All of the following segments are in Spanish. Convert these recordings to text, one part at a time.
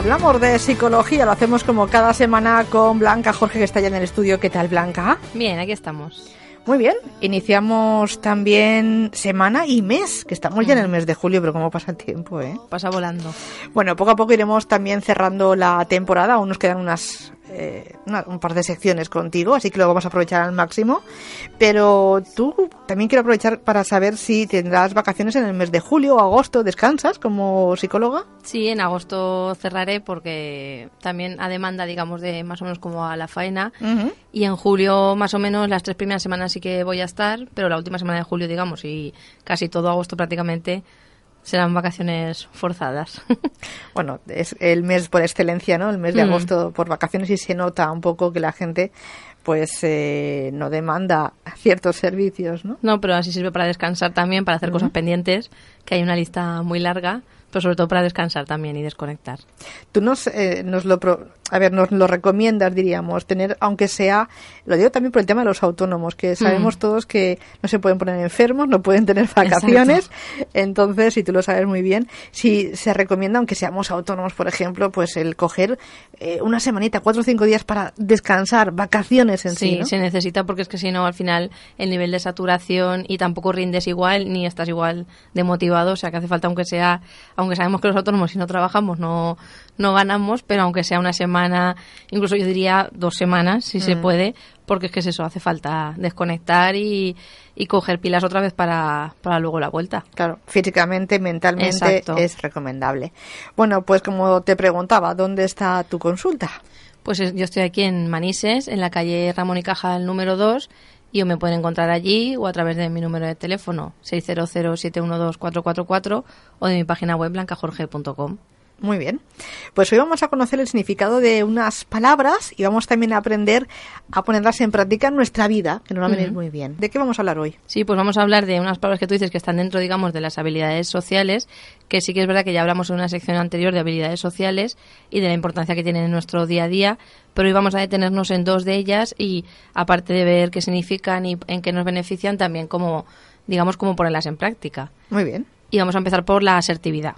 Hablamos de psicología, lo hacemos como cada semana con Blanca Jorge, que está ya en el estudio. ¿Qué tal, Blanca? Bien, aquí estamos. Muy bien, iniciamos también semana y mes, que estamos ya en el mes de julio, pero cómo pasa el tiempo, ¿eh? Pasa volando. Bueno, poco a poco iremos también cerrando la temporada, aún nos quedan unas eh, un par de secciones contigo, así que lo vamos a aprovechar al máximo. Pero tú también quiero aprovechar para saber si tendrás vacaciones en el mes de julio o agosto. ¿Descansas como psicóloga? Sí, en agosto cerraré porque también a demanda, digamos, de más o menos como a la faena. Y en julio, más o menos, las tres primeras semanas sí que voy a estar, pero la última semana de julio, digamos, y casi todo agosto prácticamente serán vacaciones forzadas. bueno, es el mes por excelencia, ¿no? El mes de mm. agosto por vacaciones y se nota un poco que la gente pues eh, no demanda ciertos servicios, ¿no? No, pero así sirve para descansar también, para hacer cosas pendientes, que hay una lista muy larga pero sobre todo para descansar también y desconectar. Tú nos, eh, nos lo a ver, nos lo recomiendas, diríamos, tener, aunque sea, lo digo también por el tema de los autónomos, que sabemos mm. todos que no se pueden poner enfermos, no pueden tener vacaciones, entonces, si tú lo sabes muy bien, si se recomienda, aunque seamos autónomos, por ejemplo, pues el coger eh, una semanita, cuatro o cinco días para descansar, vacaciones en sí. Sí, se necesita porque es que si no, al final, el nivel de saturación y tampoco rindes igual, ni estás igual de motivado, o sea que hace falta, aunque sea, aunque sabemos que los autónomos si no trabajamos no, no ganamos, pero aunque sea una semana, incluso yo diría dos semanas, si se mm. puede, porque es que es eso, hace falta desconectar y, y coger pilas otra vez para, para luego la vuelta. Claro, físicamente, mentalmente es recomendable. Bueno, pues como te preguntaba, ¿dónde está tu consulta? Pues yo estoy aquí en Manises, en la calle Ramón y Cajal número 2 y o me pueden encontrar allí o a través de mi número de teléfono 600-712-444 o de mi página web blancajorge.com. Muy bien. Pues hoy vamos a conocer el significado de unas palabras y vamos también a aprender a ponerlas en práctica en nuestra vida, que nos va a venir muy bien. ¿De qué vamos a hablar hoy? Sí, pues vamos a hablar de unas palabras que tú dices que están dentro, digamos, de las habilidades sociales, que sí que es verdad que ya hablamos en una sección anterior de habilidades sociales y de la importancia que tienen en nuestro día a día, pero hoy vamos a detenernos en dos de ellas y aparte de ver qué significan y en qué nos benefician, también como, digamos, cómo ponerlas en práctica. Muy bien. Y vamos a empezar por la asertividad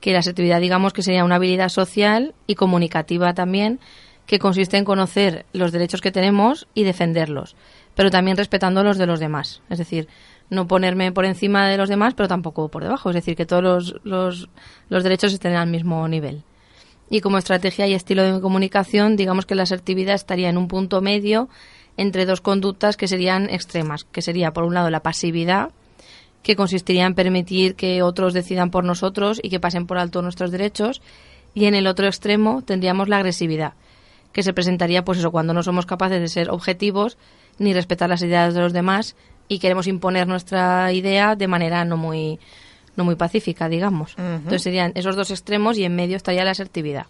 que la asertividad digamos que sería una habilidad social y comunicativa también que consiste en conocer los derechos que tenemos y defenderlos, pero también respetando los de los demás. Es decir, no ponerme por encima de los demás, pero tampoco por debajo. Es decir, que todos los, los, los derechos estén al mismo nivel. Y como estrategia y estilo de comunicación, digamos que la asertividad estaría en un punto medio entre dos conductas que serían extremas, que sería por un lado la pasividad, que consistiría en permitir que otros decidan por nosotros y que pasen por alto nuestros derechos. Y en el otro extremo tendríamos la agresividad, que se presentaría pues eso cuando no somos capaces de ser objetivos ni respetar las ideas de los demás y queremos imponer nuestra idea de manera no muy no muy pacífica, digamos. Entonces serían esos dos extremos y en medio estaría la asertividad.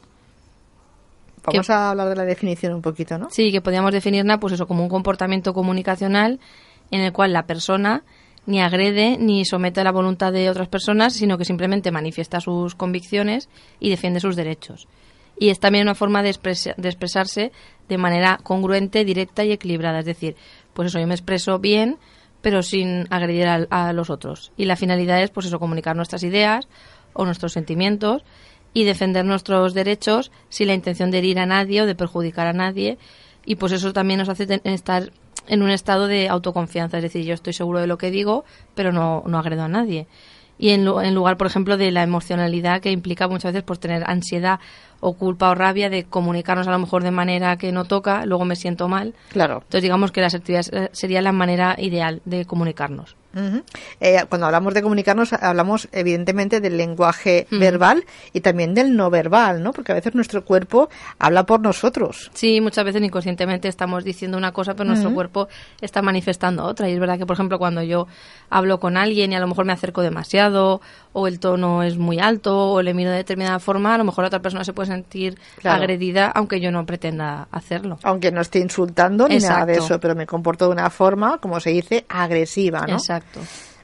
Vamos a hablar de la definición un poquito, ¿no? Sí, que podríamos definirla pues eso como un comportamiento comunicacional en el cual la persona ni agrede ni somete a la voluntad de otras personas, sino que simplemente manifiesta sus convicciones y defiende sus derechos. Y es también una forma de, expresarse de manera congruente, directa y equilibrada. Es decir, pues eso, yo me expreso bien, pero sin agredir a, a, los otros. Y la finalidad es, pues eso, comunicar nuestras ideas o nuestros sentimientos y defender nuestros derechos sin la intención de herir a nadie o de perjudicar a nadie. Y pues eso también nos hace estar en un estado de autoconfianza, es decir, yo estoy seguro de lo que digo, pero no, no agredo a nadie. Y en, en lugar, por ejemplo, de la emocionalidad que implica muchas veces pues, tener ansiedad o culpa o rabia de comunicarnos a lo mejor de manera que no toca, luego me siento mal. Claro. Entonces, digamos que la asertividad sería la manera ideal de comunicarnos. Eh, cuando hablamos de comunicarnos, hablamos evidentemente del lenguaje verbal y también del no verbal, ¿no? Porque a veces nuestro cuerpo habla por nosotros. Sí, muchas veces inconscientemente estamos diciendo una cosa, pero nuestro cuerpo está manifestando otra. Y es verdad que, por ejemplo, cuando yo hablo con alguien y a lo mejor me acerco demasiado, o el tono es muy alto, o le miro de determinada forma, a lo mejor otra persona se puede sentir agredida, aunque yo no pretenda hacerlo. Aunque no esté insultando ni nada de eso, pero me comporto de una forma, como se dice, agresiva, ¿no? Exacto.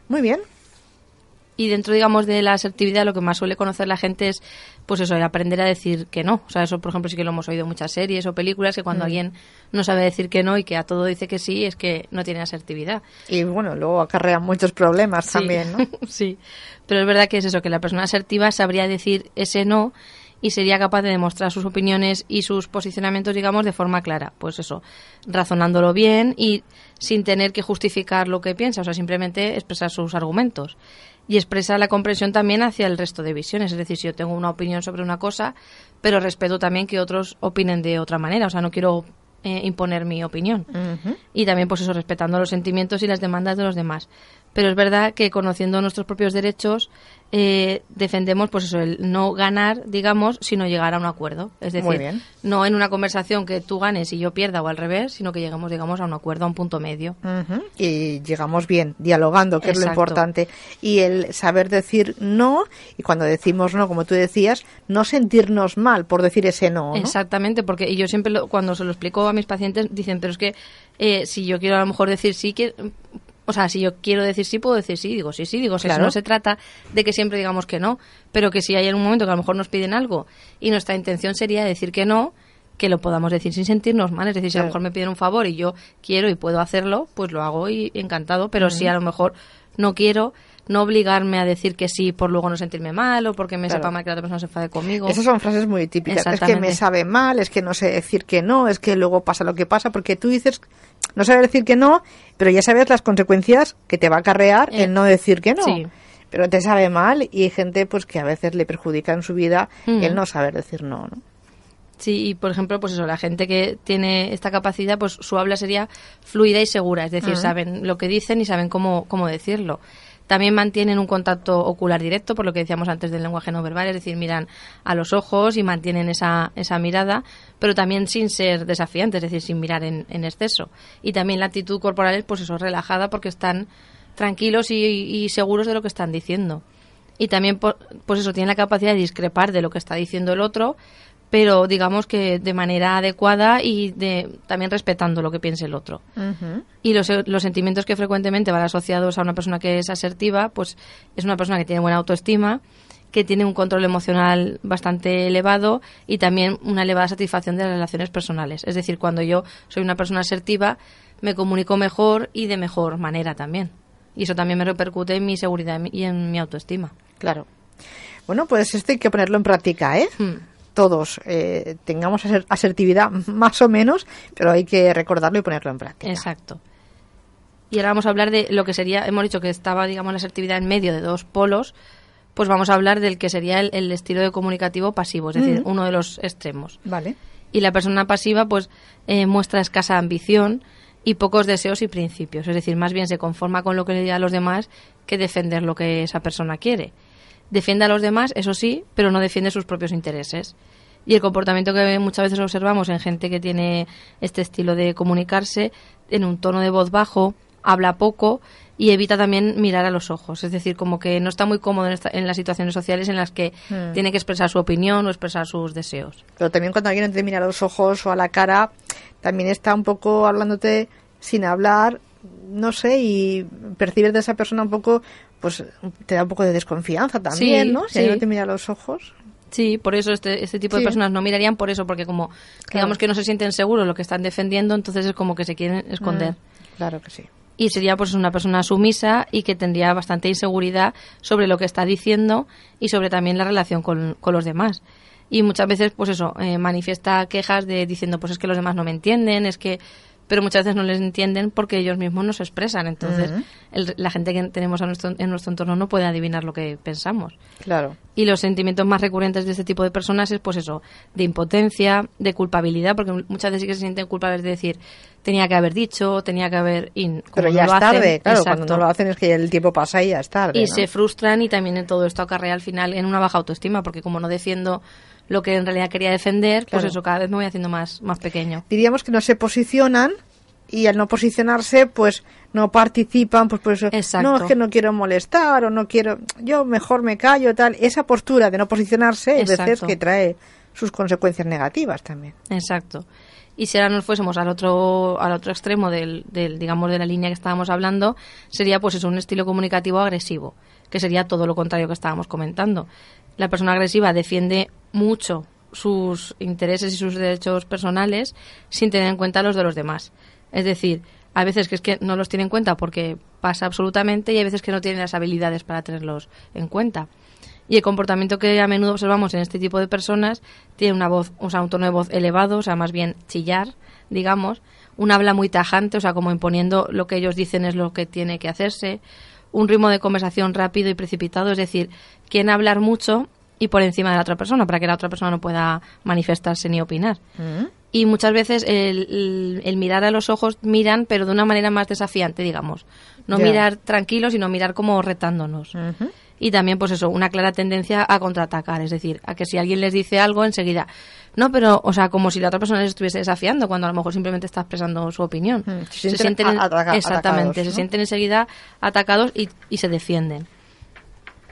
Muy bien. Y dentro, digamos, de la asertividad, lo que más suele conocer la gente es, pues eso, aprender a decir que no. O sea, eso, por ejemplo, sí que lo hemos oído en muchas series o películas, que cuando mm. alguien no sabe decir que no y que a todo dice que sí, es que no tiene asertividad. Y bueno, luego acarrea muchos problemas también, ¿no? sí, pero es verdad que es eso, que la persona asertiva sabría decir ese no y sería capaz de demostrar sus opiniones y sus posicionamientos, digamos, de forma clara. Pues eso, razonándolo bien y sin tener que justificar lo que piensa, o sea, simplemente expresar sus argumentos. Y expresar la comprensión también hacia el resto de visiones. Es decir, si yo tengo una opinión sobre una cosa, pero respeto también que otros opinen de otra manera. O sea, no quiero eh, imponer mi opinión. Y también, pues eso, respetando los sentimientos y las demandas de los demás pero es verdad que conociendo nuestros propios derechos eh, defendemos pues eso el no ganar digamos sino llegar a un acuerdo. Es decir no en una conversación que tú ganes y yo pierda o al revés sino que lleguemos digamos a un acuerdo a un punto medio. Y llegamos bien dialogando que es lo importante. Y el saber decir no y cuando decimos no como tú decías no sentirnos mal por decir ese no, exactamente porque y yo siempre cuando se lo explico a mis pacientes dicen pero es que eh, si yo quiero a lo mejor decir sí que o sea, si yo quiero decir sí, puedo decir sí, digo sí, sí, digo sí. No se trata de que siempre digamos que no, pero que si hay un momento que a lo mejor nos piden algo y nuestra intención sería decir que no, que lo podamos decir sin sentirnos mal. Es decir, si a lo mejor me piden un favor y yo quiero y puedo hacerlo, pues lo hago y encantado. Pero si a lo mejor no quiero, no obligarme a decir que sí por luego no sentirme mal o porque me sepa mal que la otra persona se enfade conmigo. Esas son frases muy típicas. Es que me sabe mal, es que no sé decir que no, es que luego pasa lo que pasa, porque tú dices no saber decir que no, pero ya sabes las consecuencias que te va a acarrear el eh, no decir que no. Pero te sabe mal y hay gente pues que a veces le perjudica en su vida el mm. no saber decir no, ¿no? Sí, y por ejemplo, pues eso, la gente que tiene esta capacidad, pues su habla sería fluida y segura, es decir, saben lo que dicen y saben cómo, cómo decirlo. También mantienen un contacto ocular directo, por lo que decíamos antes del lenguaje no verbal, es decir, miran a los ojos y mantienen esa, esa mirada, pero también sin ser desafiantes, es decir, sin mirar en, exceso. Y también la actitud corporal es, pues eso, relajada porque están tranquilos y, seguros de lo que están diciendo. Y también, pues eso, tienen la capacidad de discrepar de lo que está diciendo el otro, pero digamos que de manera adecuada y de, también respetando lo que piense el otro. Y los, los, sentimientos que frecuentemente van asociados a una persona que es asertiva, pues es una persona que tiene buena autoestima, que tiene un control emocional bastante elevado y también una elevada satisfacción de las relaciones personales. Es decir, cuando yo soy una persona asertiva, me comunico mejor y de mejor manera también. Y eso también me repercute en mi seguridad y en mi autoestima. Claro. Bueno, pues esto hay que ponerlo en práctica, ¿eh? Hmm todos eh, tengamos asertividad más o menos, pero hay que recordarlo y ponerlo en práctica. Exacto. Y ahora vamos a hablar de lo que sería, hemos dicho que estaba, digamos, la asertividad en medio de dos polos, pues vamos a hablar del que sería el, estilo de comunicativo pasivo, es decir, uno de los extremos. Vale. Y la persona pasiva, pues, eh, muestra escasa ambición y pocos deseos y principios, es decir, más bien se conforma con lo que le diga a los demás que defender lo que esa persona quiere. Defiende a los demás, eso sí, pero no defiende sus propios intereses. Y el comportamiento que muchas veces observamos en gente que tiene este estilo de comunicarse, en un tono de voz bajo, habla poco y evita también mirar a los ojos. Es decir, como que no está muy cómodo en, las situaciones sociales en las que hmm. tiene que expresar su opinión o expresar sus deseos. Pero también cuando alguien te mira a los ojos o a la cara, también está un poco hablándote sin hablar, no sé, y percibes de esa persona un poco pues te da un poco de desconfianza también, ¿no? Si no te mira a los ojos. Sí, por eso este, este tipo de personas no mirarían por eso, porque como digamos que no se sienten seguros lo que están defendiendo, entonces es como que se quieren esconder. Mm, claro que sí. Y sería pues una persona sumisa y que tendría bastante inseguridad sobre lo que está diciendo y sobre también la relación con, con los demás. Y muchas veces, pues eso, eh, manifiesta quejas de diciendo, pues es que los demás no me entienden, es que pero muchas veces no les entienden porque ellos mismos no se expresan. Entonces, la gente que tenemos a nuestro, en nuestro entorno no puede adivinar lo que pensamos. Claro. Y los sentimientos más recurrentes de este tipo de personas es, pues eso, de impotencia, de culpabilidad, porque muchas veces sí que se sienten culpables de decir, tenía que haber dicho, tenía que haber... Pero ya es tarde, claro, cuando no lo hacen es que el tiempo pasa y ya es tarde. Y se frustran y también en todo esto acarrea al final en una baja autoestima, porque como no defiendo lo que en realidad quería defender, pues eso, cada vez me voy haciendo más, más pequeño. Diríamos que no se posicionan y al no posicionarse, pues no participan, pues por eso, no, es que no quiero molestar o no quiero, yo mejor me callo, tal. Esa postura de no posicionarse, es veces que trae sus consecuencias negativas también. Exacto. Y si ahora nos fuésemos al otro, al otro extremo del, del, digamos, de la línea que estábamos hablando, sería pues eso, un estilo comunicativo agresivo, que sería todo lo contrario que estábamos comentando. La persona agresiva defiende mucho sus intereses y sus derechos personales sin tener en cuenta los de los demás. Es decir, a veces que es que no los tiene en cuenta porque pasa absolutamente y hay veces que no tienen las habilidades para tenerlos en cuenta. Y el comportamiento que a menudo observamos en este tipo de personas tiene una voz, o sea, un tono de voz elevado, o sea, más bien chillar, digamos, un habla muy tajante, o sea, como imponiendo lo que ellos dicen es lo que tiene que hacerse, un ritmo de conversación rápido y precipitado, es decir, quieren hablar mucho y por encima de la otra persona para que la otra persona no pueda manifestarse ni opinar. Mm. Y muchas veces el, el- el mirar a los ojos miran, pero de una manera más desafiante, digamos. No mirar tranquilo, sino mirar como retándonos. Y también, pues eso, una clara tendencia a contraatacar, es decir, a que si alguien les dice algo, enseguida, no, pero, o sea, como si la otra persona les estuviese desafiando, cuando a lo mejor simplemente está expresando su opinión. Mm, se sienten ataca- exactamente, atacados, se sienten enseguida atacados y, y se defienden.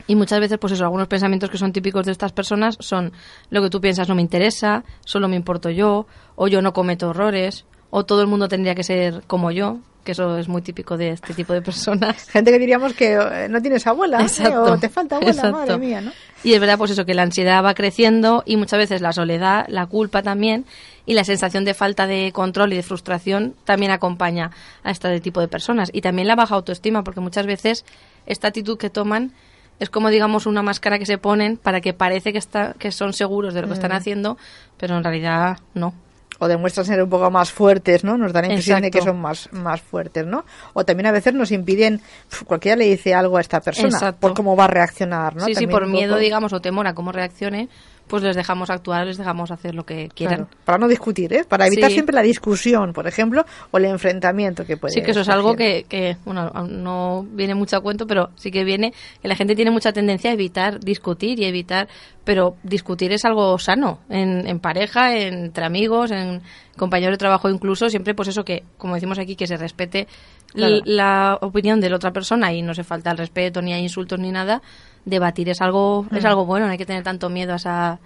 Y muchas veces, pues eso, algunos pensamientos que son típicos de estas personas son lo que tú piensas no me interesa, solo me importo yo, o yo no cometo errores, o todo el mundo tendría que ser como yo, que eso es muy típico de este tipo de personas. Gente que diríamos que eh, no tienes abuela ¿eh? O te falta abuela, Exacto. madre mía, ¿no? Y es verdad, pues eso, que la ansiedad va creciendo y muchas veces la soledad, la culpa también y la sensación de falta de control y de frustración también acompaña a este tipo de personas. Y también la baja autoestima, porque muchas veces esta actitud que toman es como, digamos, una máscara que se ponen para que parece que, está, que son seguros de lo que Mm. están haciendo, pero en realidad no. O demuestran ser un poco más fuertes, ¿no? Nos dan la impresión de que son más, más fuertes, ¿no? O también a veces nos impiden, pf, cualquiera le dice algo a esta persona Exacto. por cómo va a reaccionar, ¿no? sí, sí, por miedo, poco- digamos, o temor a cómo reaccione, pues les dejamos actuar, les dejamos hacer lo que quieran. Claro, para no discutir, ¿eh? Para evitar Sí. siempre la discusión, por ejemplo, o el enfrentamiento que puede Sí, que eso es algo que, que, bueno, no viene mucho a cuento, pero sí que viene que la gente tiene mucha tendencia a evitar discutir y evitar, pero discutir es algo sano, en, en pareja, entre amigos, en compañeros de trabajo incluso, siempre pues eso que, como decimos aquí, que se respete Claro. la opinión de la otra persona y no se falta el respeto, ni hay insultos ni nada, debatir es algo, es algo bueno, no hay que tener tanto miedo a, esa, a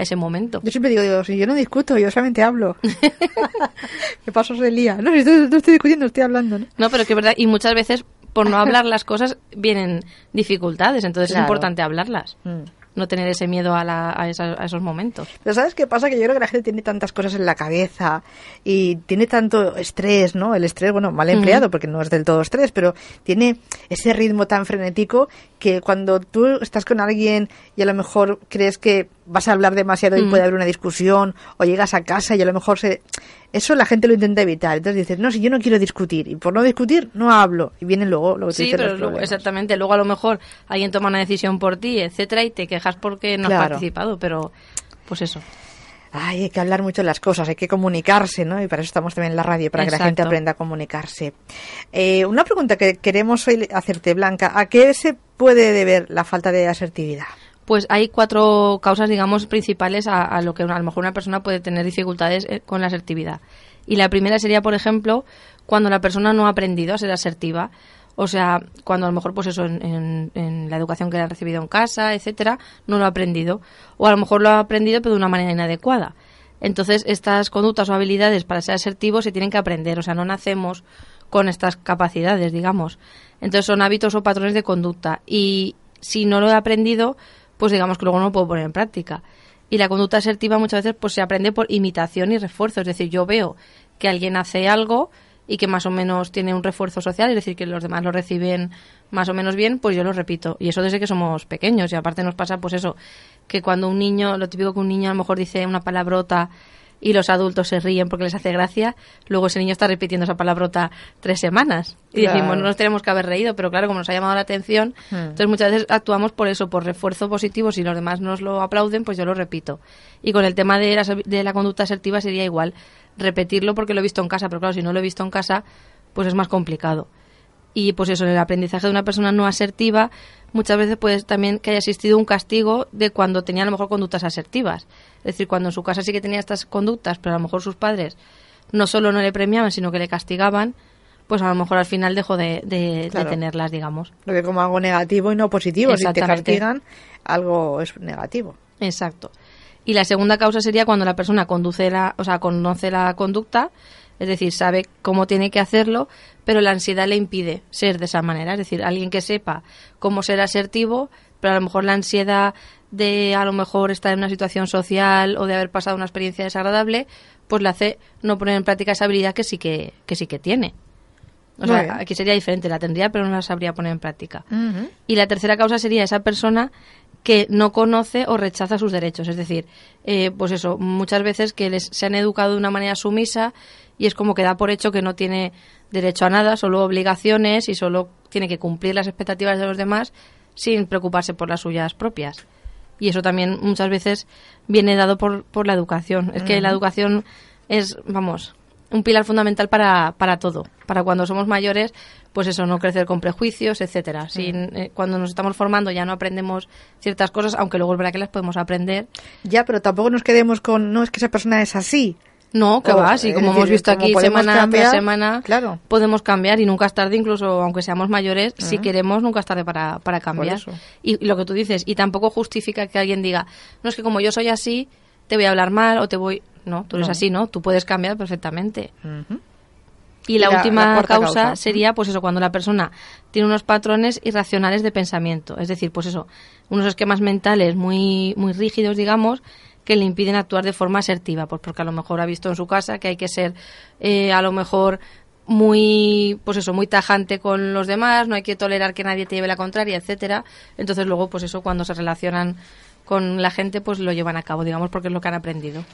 ese momento. Yo siempre digo, digo, si yo no discuto, yo solamente hablo. Me paso se lía. No, si estoy- no estoy discutiendo, estoy hablando, ¿no? No, pero que es verdad, y muchas veces por no hablar las cosas vienen dificultades, entonces Claro. es importante hablarlas, Mm. No tener ese miedo a, la- a, esa- a esos momentos. Pero ¿sabes qué pasa? Que yo creo que la gente tiene tantas cosas en la cabeza y tiene tanto estrés, ¿no? El estrés, bueno, mal empleado porque no es del todo estrés, pero tiene ese ritmo tan frenético que cuando tú estás con alguien y a lo mejor crees que vas a hablar demasiado y Mm. puede haber una discusión o llegas a casa y a lo mejor se... Eso la gente lo intenta evitar. Entonces dices, no, si yo no quiero discutir y por no discutir no hablo. Y vienen luego lo que Sí, dices, pero luego, exactamente, luego a lo mejor alguien toma una decisión por ti, etcétera, y te quejas porque no has Claro. participado, pero pues eso. Ay, hay que hablar mucho de las cosas, hay que comunicarse, ¿no? Y para eso estamos también en la radio, para que la gente aprenda a comunicarse. Eh, una pregunta que queremos hoy hacerte, Blanca. ¿A qué se puede deber la falta de asertividad? Pues hay cuatro causas, digamos, principales a, lo que a lo mejor una persona puede tener dificultades eh, con la asertividad. Y la primera sería, por ejemplo, cuando la persona no ha aprendido a ser asertiva. O sea, cuando a lo mejor, pues eso, en, la educación que ha recibido en casa, etcétera, no lo ha aprendido. O a lo mejor lo ha aprendido, pero de una manera inadecuada. Entonces, estas conductas o habilidades para ser asertivos se tienen que aprender. O sea, no nacemos con estas capacidades, digamos. Entonces, son hábitos o patrones de conducta. Y si no lo he aprendido, pues digamos que luego no lo puedo poner en práctica. Y la conducta asertiva muchas veces pues se aprende por imitación y refuerzo. Es decir, yo veo que alguien hace algo y que más o menos tiene un refuerzo social, es decir, que los demás lo reciben más o menos bien, pues yo lo repito. Y eso desde que somos pequeños. Y aparte nos pasa pues eso, que cuando un niño, lo típico que un niño a lo mejor dice una palabrota y los adultos se ríen porque les hace gracia, luego ese niño está repitiendo esa palabrota tres semanas. Y Claro. decimos, no nos tenemos que haber reído, pero claro, como nos ha llamado la atención, Hmm. entonces muchas veces actuamos por eso, por refuerzo positivo. Si los demás nos lo aplauden, pues yo lo repito. Y con el tema de la, de la conducta asertiva sería igual, repetirlo porque lo he visto en casa, pero claro, si no lo he visto en casa, pues es más complicado. Y pues eso, en el aprendizaje de una persona no asertiva, muchas veces puede también que haya existido un castigo de cuando tenía a lo mejor conductas asertivas. Es decir, cuando en su casa sí que tenía estas conductas, pero a lo mejor sus padres no solo no le premiaban, sino que le castigaban, pues a lo mejor al final dejó de, de- de tenerlas, digamos. Lo que como algo negativo y no positivo. Si te castigan, algo es negativo. Exacto. Y la segunda causa sería cuando la persona conduce la, o sea, conoce la conducta, es decir, sabe cómo tiene que hacerlo, pero la ansiedad le impide ser de esa manera. Es decir, alguien que sepa cómo ser asertivo, pero a lo mejor la ansiedad de a lo mejor estar en una situación social o de haber pasado una experiencia desagradable, pues le hace no poner en práctica esa habilidad que sí que, que sí que tiene. O sea, aquí sería diferente, la tendría, pero no la sabría poner en práctica. Y la tercera causa sería esa persona que no conoce o rechaza sus derechos. Es decir, eh, pues eso, muchas veces que les, se han educado de una manera sumisa y es como que da por hecho que no tiene derecho a nada, solo obligaciones y solo tiene que cumplir las expectativas de los demás sin preocuparse por las suyas propias. Y eso también muchas veces viene dado por, por la educación. Es que la educación es, vamos, un pilar fundamental para, para todo. Para cuando somos mayores, pues eso, no crecer con prejuicios, etcétera. Sin, eh, cuando nos estamos formando ya no aprendemos ciertas cosas, aunque luego es verdad que las podemos aprender. Ya, pero tampoco nos quedemos con, no, es que esa persona es así. No, que va, sí, como hemos visto aquí semana tras semana, claro. podemos cambiar y nunca es tarde, incluso aunque seamos mayores, si queremos, nunca es tarde para, para cambiar. Y, lo que tú dices, y tampoco justifica que alguien diga, no es que como yo soy así, te voy a hablar mal o te voy. No, tú eres así, ¿no? Tú puedes cambiar perfectamente. Y, la, última causa, sería, pues eso, cuando la persona tiene unos patrones irracionales de pensamiento. Es decir, pues eso, unos esquemas mentales muy, muy rígidos, digamos, que le impiden actuar de forma asertiva, pues porque a lo mejor ha visto en su casa que hay que ser eh, a lo mejor muy pues eso muy tajante con los demás no hay que tolerar que nadie te lleve la contraria etcétera. Entonces luego pues eso cuando se relacionan con la gente pues lo llevan a cabo digamos porque es lo que han aprendido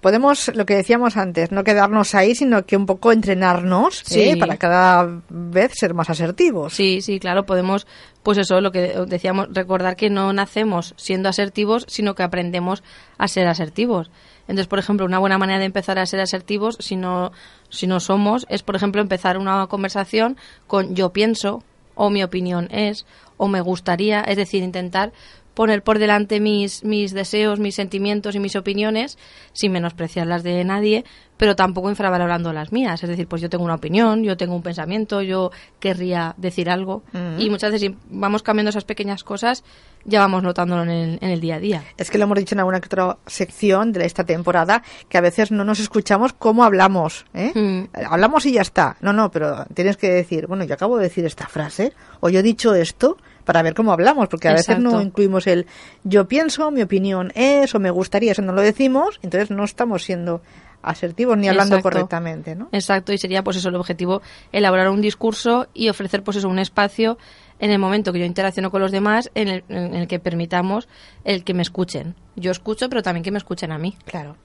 podemos, lo que decíamos antes, no quedarnos ahí, sino que un poco entrenarnos ¿eh? para cada vez ser más asertivos. Sí, sí, claro, podemos, pues eso, lo que decíamos, recordar que no nacemos siendo asertivos, sino que aprendemos a ser asertivos. Entonces, por ejemplo, una buena manera de empezar a ser asertivos, si no, si no somos, es, por ejemplo, empezar una conversación con yo pienso, o mi opinión es, o me gustaría, es decir, intentar poner por delante mis, mis deseos, mis sentimientos y mis opiniones sin menospreciar las de nadie, pero tampoco infravalorando las mías. Es decir, pues yo tengo una opinión, yo tengo un pensamiento, yo querría decir algo. Y muchas veces si vamos cambiando esas pequeñas cosas, ya vamos notándolo en el, en el día a día. Es que lo hemos dicho en alguna otra sección de esta temporada, que a veces no nos escuchamos cómo hablamos. ¿eh? Mm. Hablamos y ya está. No, no, pero tienes que decir, bueno, yo acabo de decir esta frase, o yo he dicho esto, para ver cómo hablamos, porque a veces no incluimos el yo pienso, mi opinión es, o me gustaría, eso no lo decimos, entonces no estamos siendo asertivos ni hablando correctamente, ¿no? Exacto, y sería pues eso el objetivo, elaborar un discurso y ofrecer pues eso un espacio en el momento que yo interacciono con los demás en el, en el que permitamos el que me escuchen. Yo escucho, pero también que me escuchen a mí. Claro.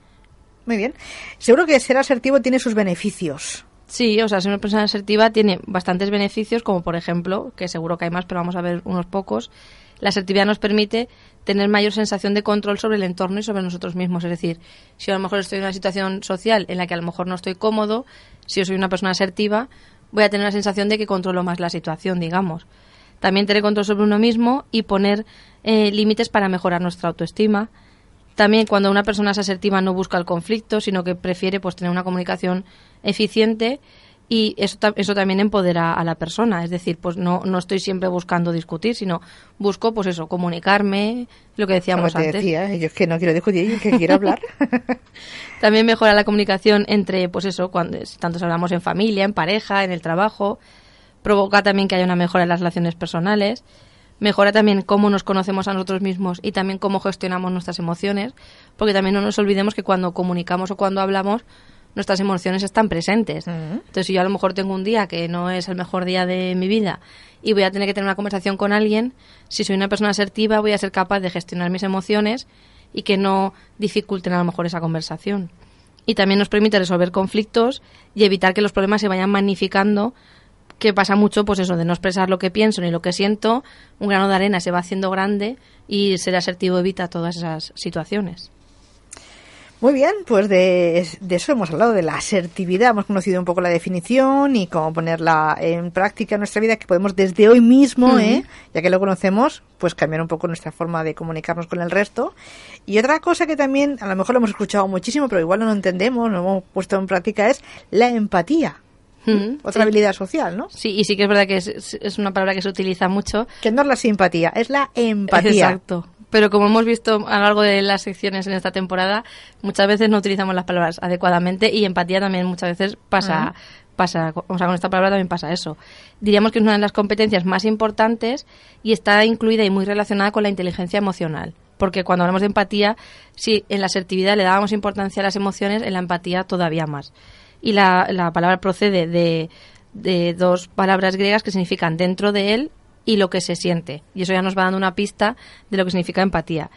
Muy bien. Seguro que ser asertivo tiene sus beneficios. Sí, o sea, ser una persona asertiva tiene bastantes beneficios, como por ejemplo, que seguro que hay más, pero vamos a ver unos pocos. La asertividad nos permite tener mayor sensación de control sobre el entorno y sobre nosotros mismos. Es decir, si a lo mejor estoy en una situación social en la que a lo mejor no estoy cómodo, si yo soy una persona asertiva, voy a tener la sensación de que controlo más la situación, digamos. También tener control sobre uno mismo y poner eh, límites para mejorar nuestra autoestima. También cuando una persona es asertiva no busca el conflicto, sino que prefiere pues tener una comunicación eficiente y eso, eso también empodera a la persona. Es decir, pues no, no estoy siempre buscando discutir, sino busco, pues eso, comunicarme, lo que decíamos Como te antes. Decía, yo es que no quiero discutir, yo que quiero hablar. también mejora la comunicación entre, pues eso, cuando tanto hablamos en familia, en pareja, en el trabajo. Provoca también que haya una mejora en las relaciones personales mejora también cómo nos conocemos a nosotros mismos y también cómo gestionamos nuestras emociones, porque también no nos olvidemos que cuando comunicamos o cuando hablamos, nuestras emociones están presentes. Entonces, si yo a lo mejor tengo un día que no es el mejor día de mi vida y voy a tener que tener una conversación con alguien, si soy una persona asertiva voy a ser capaz de gestionar mis emociones y que no dificulten a lo mejor esa conversación. Y también nos permite resolver conflictos y evitar que los problemas se vayan magnificando que pasa mucho, pues eso, de no expresar lo que pienso ni lo que siento, un grano de arena se va haciendo grande y ser asertivo evita todas esas situaciones. Muy bien, pues de, eso hemos hablado, de la asertividad. Hemos conocido un poco la definición y cómo ponerla en práctica en nuestra vida, que podemos desde hoy mismo, ¿eh? ya que lo conocemos, pues cambiar un poco nuestra forma de comunicarnos con el resto. Y otra cosa que también a lo mejor lo hemos escuchado muchísimo, pero igual no lo entendemos, no hemos puesto en práctica, es la empatía. Otra habilidad social, ¿no? Sí, y sí que es verdad que es, una palabra que se utiliza mucho. Que no es la simpatía, es la empatía. Exacto. Pero como hemos visto a lo largo de las secciones en esta temporada, muchas veces no utilizamos las palabras adecuadamente y empatía también muchas veces pasa, pasa, o sea, con esta palabra también pasa eso. Diríamos que es una de las competencias más importantes y está incluida y muy relacionada con la inteligencia emocional. Porque cuando hablamos de empatía, si en la asertividad le dábamos importancia a las emociones, en la empatía todavía más y la, la palabra procede de, de dos palabras griegas que significan dentro de él y lo que se siente. Y eso ya nos va dando una pista de lo que significa empatía.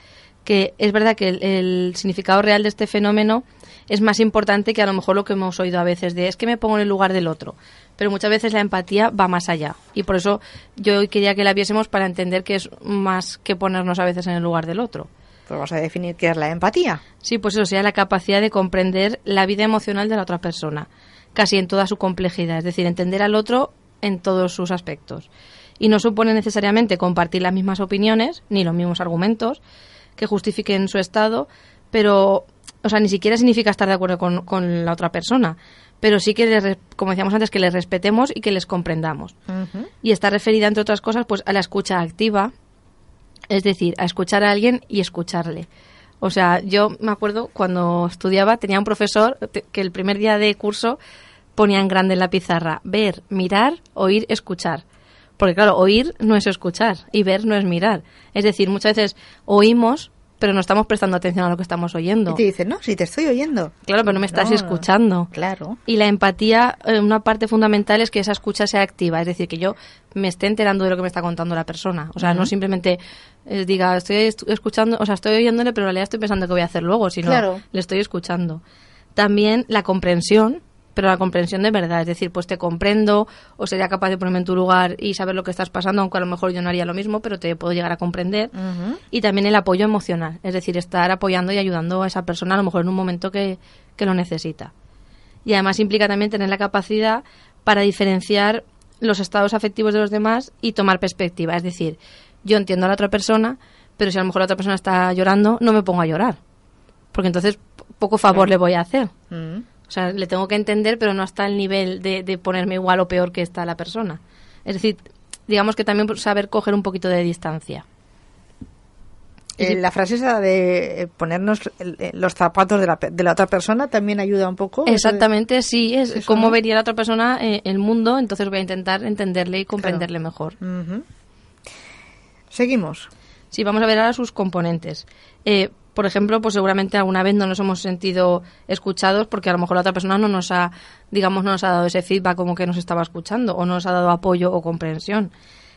Que es verdad que el, el significado real de este fenómeno es más importante que a lo mejor lo que hemos oído a veces de es que me pongo en el lugar del otro. Pero muchas veces la empatía va más allá. Y por eso yo hoy quería que la viésemos para entender que es más que ponernos a veces en el lugar del otro. Pues vamos a definir qué es la empatía. Sí, pues eso sea la capacidad de comprender la vida emocional de la otra persona, casi en toda su complejidad, es decir, entender al otro en todos sus aspectos. Y no supone necesariamente compartir las mismas opiniones ni los mismos argumentos que justifiquen su estado, pero, o sea, ni siquiera significa estar de acuerdo con, con la otra persona, pero sí que, les, como decíamos antes, que les respetemos y que les comprendamos. Y está referida, entre otras cosas, pues a la escucha activa, es decir, a escuchar a alguien y escucharle. O sea, yo me acuerdo cuando estudiaba, tenía un profesor que el primer día de curso ponía en grande en la pizarra ver, mirar, oír, escuchar. Porque claro, oír no es escuchar y ver no es mirar. Es decir, muchas veces oímos, pero no estamos prestando atención a lo que estamos oyendo. Y te dicen, no, si te estoy oyendo. Claro, pero no me estás No, escuchando. Claro. Y la empatía, eh, una parte fundamental es que esa escucha sea activa, es decir, que yo me esté enterando de lo que me está contando la persona. O sea, no simplemente eh, diga, estoy escuchando, o sea, estoy oyéndole, pero en realidad estoy pensando qué voy a hacer luego, sino Claro. le estoy escuchando. También la comprensión, pero la comprensión de verdad, es decir, pues te comprendo o sería capaz de ponerme en tu lugar y saber lo que estás pasando, aunque a lo mejor yo no haría lo mismo, pero te puedo llegar a comprender. Y también el apoyo emocional, es decir, estar apoyando y ayudando a esa persona a lo mejor en un momento que, que lo necesita. Y además implica también tener la capacidad para diferenciar los estados afectivos de los demás y tomar perspectiva. Es decir, yo entiendo a la otra persona, pero si a lo mejor la otra persona está llorando, no me pongo a llorar. Porque entonces poco favor le voy a hacer. O sea, le tengo que entender, pero no hasta el nivel de, de ponerme igual o peor que está la persona. Es decir, digamos que también saber coger un poquito de distancia. Eh, la frase esa de eh, ponernos eh, los zapatos de la, de la otra persona también ayuda un poco. Exactamente, sí, es eso, cómo ¿no? vería la otra persona el mundo, entonces voy a intentar entenderle y comprenderle mejor. Seguimos. Sí, vamos a ver ahora sus componentes. Eh, por ejemplo, pues seguramente alguna vez no nos hemos sentido escuchados porque a lo mejor la otra persona no nos ha, digamos, no nos ha dado ese feedback como que nos estaba escuchando o no nos ha dado apoyo o comprensión.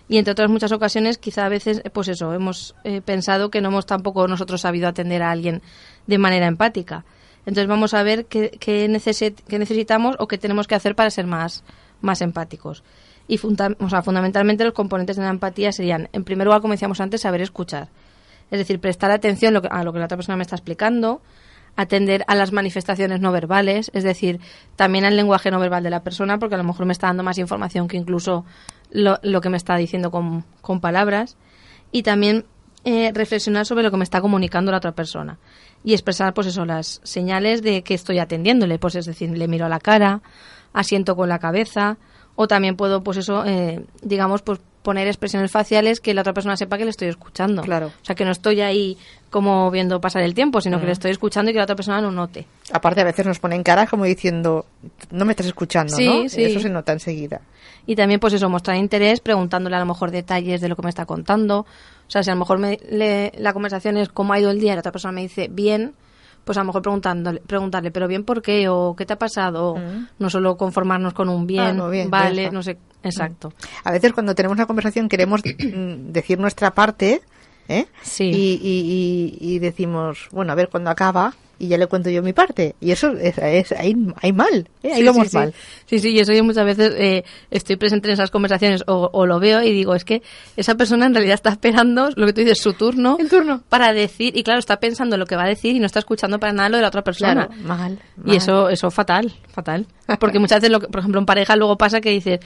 Y entre otras muchas ocasiones, quizá a veces, eh, pues eso, hemos eh, pensado que no hemos tampoco nosotros sabido atender a alguien de manera empática. Entonces vamos a ver qué, qué, necesi- qué necesitamos o qué tenemos que hacer para ser más, más empáticos. Y funda- o sea, fundamentalmente los componentes de la empatía serían, en primer lugar, como decíamos antes, saber escuchar. Es decir, prestar atención a lo que la otra persona me está explicando, atender a las manifestaciones no verbales, es decir, también al lenguaje no verbal de la persona, porque a lo mejor me está dando más información que incluso lo, lo que me está diciendo con, con palabras. Y también eh, reflexionar sobre lo que me está comunicando la otra persona. Y expresar, pues eso, las señales de que estoy atendiéndole. Pues es decir, le miro a la cara, asiento con la cabeza, o también puedo, pues eso, eh, digamos, pues poner expresiones faciales que la otra persona sepa que le estoy escuchando. Claro. O sea, que no estoy ahí como viendo pasar el tiempo, sino que le estoy escuchando y que la otra persona lo note. Aparte, a veces nos ponen cara como diciendo, no me estás escuchando, Sí, ¿no? sí. Eso se nota enseguida. Y también, pues eso, mostrar interés preguntándole a lo mejor detalles de lo que me está contando. O sea, si a lo mejor me- le- la conversación es cómo ha ido el día y la otra persona me dice bien, pues a lo mejor preguntándole, preguntarle, pero bien por qué o qué te ha pasado. Mm. No solo conformarnos con un bien, Claro, bien, ya vale, no sé, exacto. A veces cuando tenemos una conversación queremos mm, decir nuestra parte, ¿eh? Sí. Y, y- y- y decimos, bueno, a ver cuándo acaba y ya le cuento yo mi parte. Y eso es, es ahí, ahí mal, ¿eh? ahí Sí, vamos sí, sí. mal. Sí, sí, yo soy muchas veces eh, estoy presente en esas conversaciones o, o lo veo y digo, es que esa persona en realidad está esperando lo que tú dices, su turno, El turno. para decir, y claro, está pensando lo que va a decir y no está escuchando para nada lo de la otra persona. Claro, mal, Y eso, eso fatal, fatal. Porque muchas veces, lo que, por ejemplo, en pareja luego pasa que dices,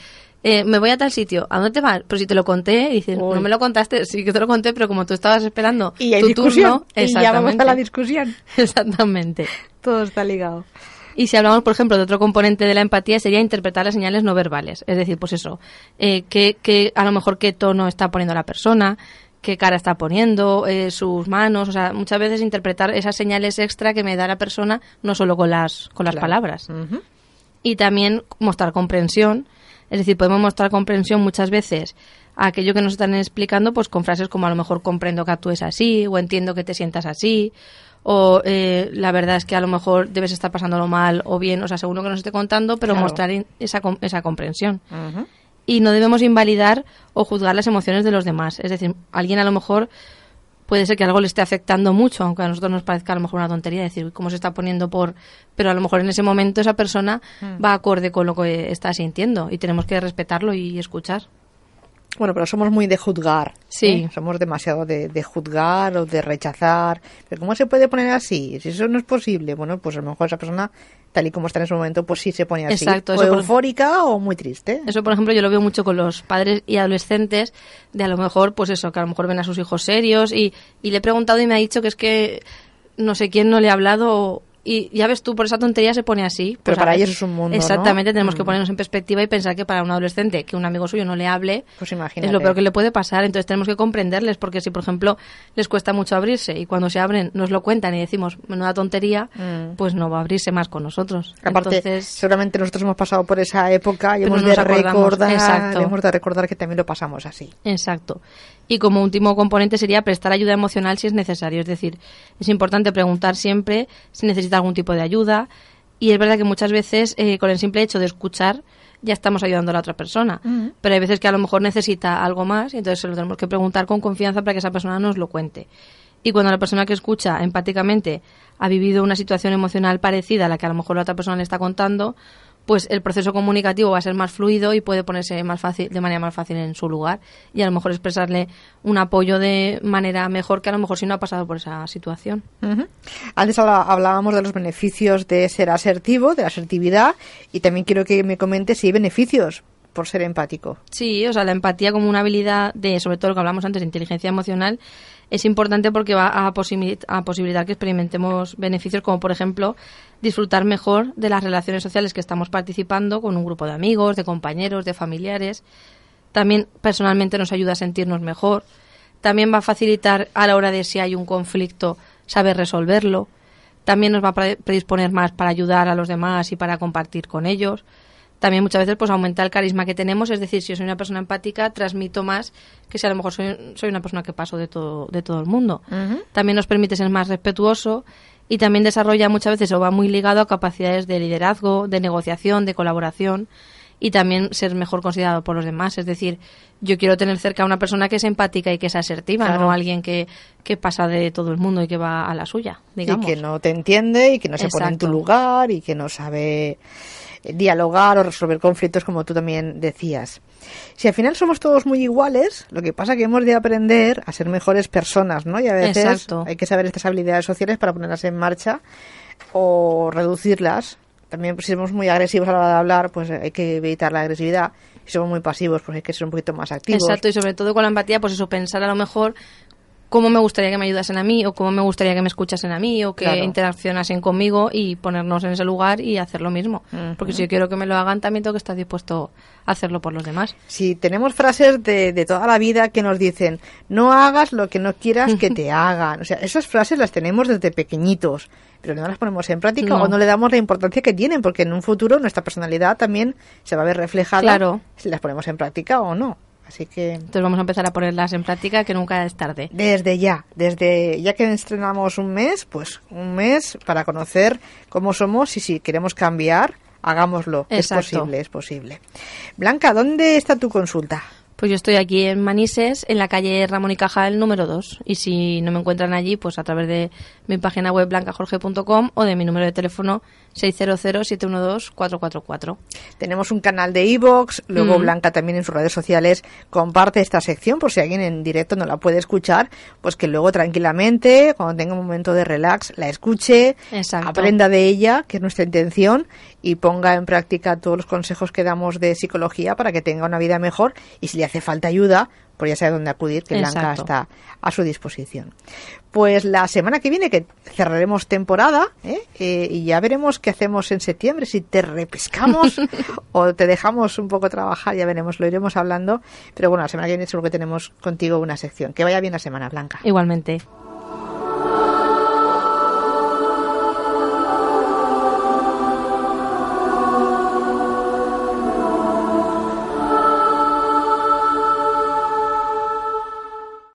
eh, me voy a tal sitio, ¿a dónde te vas? Pero si te lo conté, y dices, Uy. no me lo contaste, sí que te lo conté, pero como tú estabas esperando Y hay tu discusión. turno, y ya vamos a la discusión. Exactamente. Todo está ligado. Y si hablamos, por ejemplo, de otro componente de la empatía, sería interpretar las señales no verbales. Es decir, pues eso, eh, que, que a lo mejor qué tono está poniendo la persona, qué cara está poniendo, eh, sus manos, o sea, muchas veces interpretar esas señales extra que me da la persona, no solo con las, con las Claro. palabras. Y también mostrar comprensión, es decir, podemos mostrar comprensión muchas veces a aquello que nos están explicando, pues con frases como a lo mejor comprendo que actúes así, o entiendo que te sientas así, o eh, la verdad es que a lo mejor debes estar pasándolo mal o bien, o sea, según lo que nos esté contando, pero mostrar esa, esa comprensión. Y no debemos invalidar o juzgar las emociones de los demás. Es decir, alguien a lo mejor puede ser que algo le esté afectando mucho, aunque a nosotros nos parezca a lo mejor una tontería decir cómo se está poniendo por, pero a lo mejor en ese momento esa persona mm. va acorde con lo que está sintiendo y tenemos que respetarlo y escuchar. Bueno, pero somos muy de juzgar. Sí. ¿eh? Somos demasiado de, de, juzgar o de rechazar. Pero ¿cómo se puede poner así? Si eso no es posible, bueno, pues a lo mejor esa persona, tal y como está en ese momento, pues sí se pone así. Exacto. O eufórica o muy triste. Eso, por ejemplo, yo lo veo mucho con los padres y adolescentes, de a lo mejor, pues eso, que a lo mejor ven a sus hijos serios y, y le he preguntado y me ha dicho que es que no sé quién no le ha hablado y ya ves tú, por esa tontería se pone así. Pero pues para ellos es un mundo. Exactamente, tenemos que mm. ponernos en perspectiva y pensar que para un adolescente que un amigo suyo no le hable, pues es lo peor que le puede pasar. Entonces tenemos que comprenderles, porque si, por ejemplo, les cuesta mucho abrirse y cuando se abren nos lo cuentan y decimos menuda tontería, mm. pues no va a abrirse más con nosotros. Aparte, seguramente nosotros hemos pasado por esa época y hemos de, recordar, hemos de recordar que también lo pasamos así. Exacto. Y como último componente sería prestar ayuda emocional si es necesario. Es decir, es importante preguntar siempre si necesita algún tipo de ayuda. Y es verdad que muchas veces eh, con el simple hecho de escuchar ya estamos ayudando a la otra persona. Pero hay veces que a lo mejor necesita algo más y entonces se lo tenemos que preguntar con confianza para que esa persona nos lo cuente. Y cuando la persona que escucha empáticamente ha vivido una situación emocional parecida a la que a lo mejor la otra persona le está contando, pues el proceso comunicativo va a ser más fluido y puede ponerse más fácil, de manera más fácil en su lugar y a lo mejor expresarle un apoyo de manera mejor que a lo mejor si no ha pasado por esa situación. Antes hablábamos de los beneficios de ser asertivo, de la asertividad y también quiero que me comentes si hay beneficios por ser empático. Sí, o sea, la empatía como una habilidad de, sobre todo lo que hablamos antes, de inteligencia emocional, es importante porque va a, posibilitar que experimentemos beneficios como, por ejemplo, disfrutar mejor de las relaciones sociales que estamos participando con un grupo de amigos, de compañeros, de familiares. También personalmente nos ayuda a sentirnos mejor. También va a facilitar a la hora de si hay un conflicto saber resolverlo. También nos va a predisponer más para ayudar a los demás y para compartir con ellos también muchas veces pues aumenta el carisma que tenemos, es decir, si yo soy una persona empática, transmito más que si a lo mejor soy, soy una persona que paso de todo, de todo el mundo. También nos permite ser más respetuoso y también desarrolla muchas veces o va muy ligado a capacidades de liderazgo, de negociación, de colaboración y también ser mejor considerado por los demás. Es decir, yo quiero tener cerca a una persona que es empática y que es asertiva, no alguien que, que pasa de todo el mundo y que va a la suya, digamos. Y que no te entiende y que no se pone en tu lugar y que no sabe dialogar o resolver conflictos como tú también decías. Si al final somos todos muy iguales, lo que pasa es que hemos de aprender a ser mejores personas, ¿no? Y a veces hay que saber estas habilidades sociales para ponerlas en marcha o reducirlas. También pues, si somos muy agresivos a la hora de hablar, pues hay que evitar la agresividad. Si somos muy pasivos, pues hay que ser un poquito más activos. Exacto, y sobre todo con la empatía, pues eso, pensar a lo mejor cómo me gustaría que me ayudasen a mí o cómo me gustaría que me escuchasen a mí o que interaccionasen conmigo y ponernos en ese lugar y hacer lo mismo. Porque si yo quiero que me lo hagan, también tengo que estar dispuesto a hacerlo por los demás. Si tenemos frases de, de toda la vida que nos dicen, no hagas lo que no quieras que te hagan. O sea, esas frases las tenemos desde pequeñitos pero no las ponemos en práctica o no le damos la importancia que tienen, porque en un futuro nuestra personalidad también se va a ver reflejada si las ponemos en práctica o no. Así que. Entonces vamos a empezar a ponerlas en práctica, que nunca es tarde. Desde ya, desde ya que estrenamos un mes, pues un mes para conocer cómo somos y si queremos cambiar, hagámoslo. Es posible, es posible. Blanca, ¿dónde está tu consulta? Pues yo estoy aquí en Manises, en la calle Ramón y Cajal número 2. Y si no me encuentran allí, pues a través de mi página web blancajorge.com o de mi número de teléfono 600-712-444. Tenemos un canal de iVoox, luego mm. Blanca también en sus redes sociales comparte esta sección por si alguien en directo no la puede escuchar, pues que luego tranquilamente, cuando tenga un momento de relax, la escuche, aprenda de ella, que es nuestra intención, y ponga en práctica todos los consejos que damos de psicología para que tenga una vida mejor y si le hace falta ayuda, pues ya sabe dónde acudir, que Blanca está a su disposición. Pues la semana que viene, que cerraremos temporada, ¿eh? Eh, y ya veremos qué hacemos en septiembre, si te repescamos o te dejamos un poco trabajar, ya veremos, lo iremos hablando. Pero bueno, la semana que viene seguro que tenemos contigo una sección. Que vaya bien la semana, Blanca. Igualmente.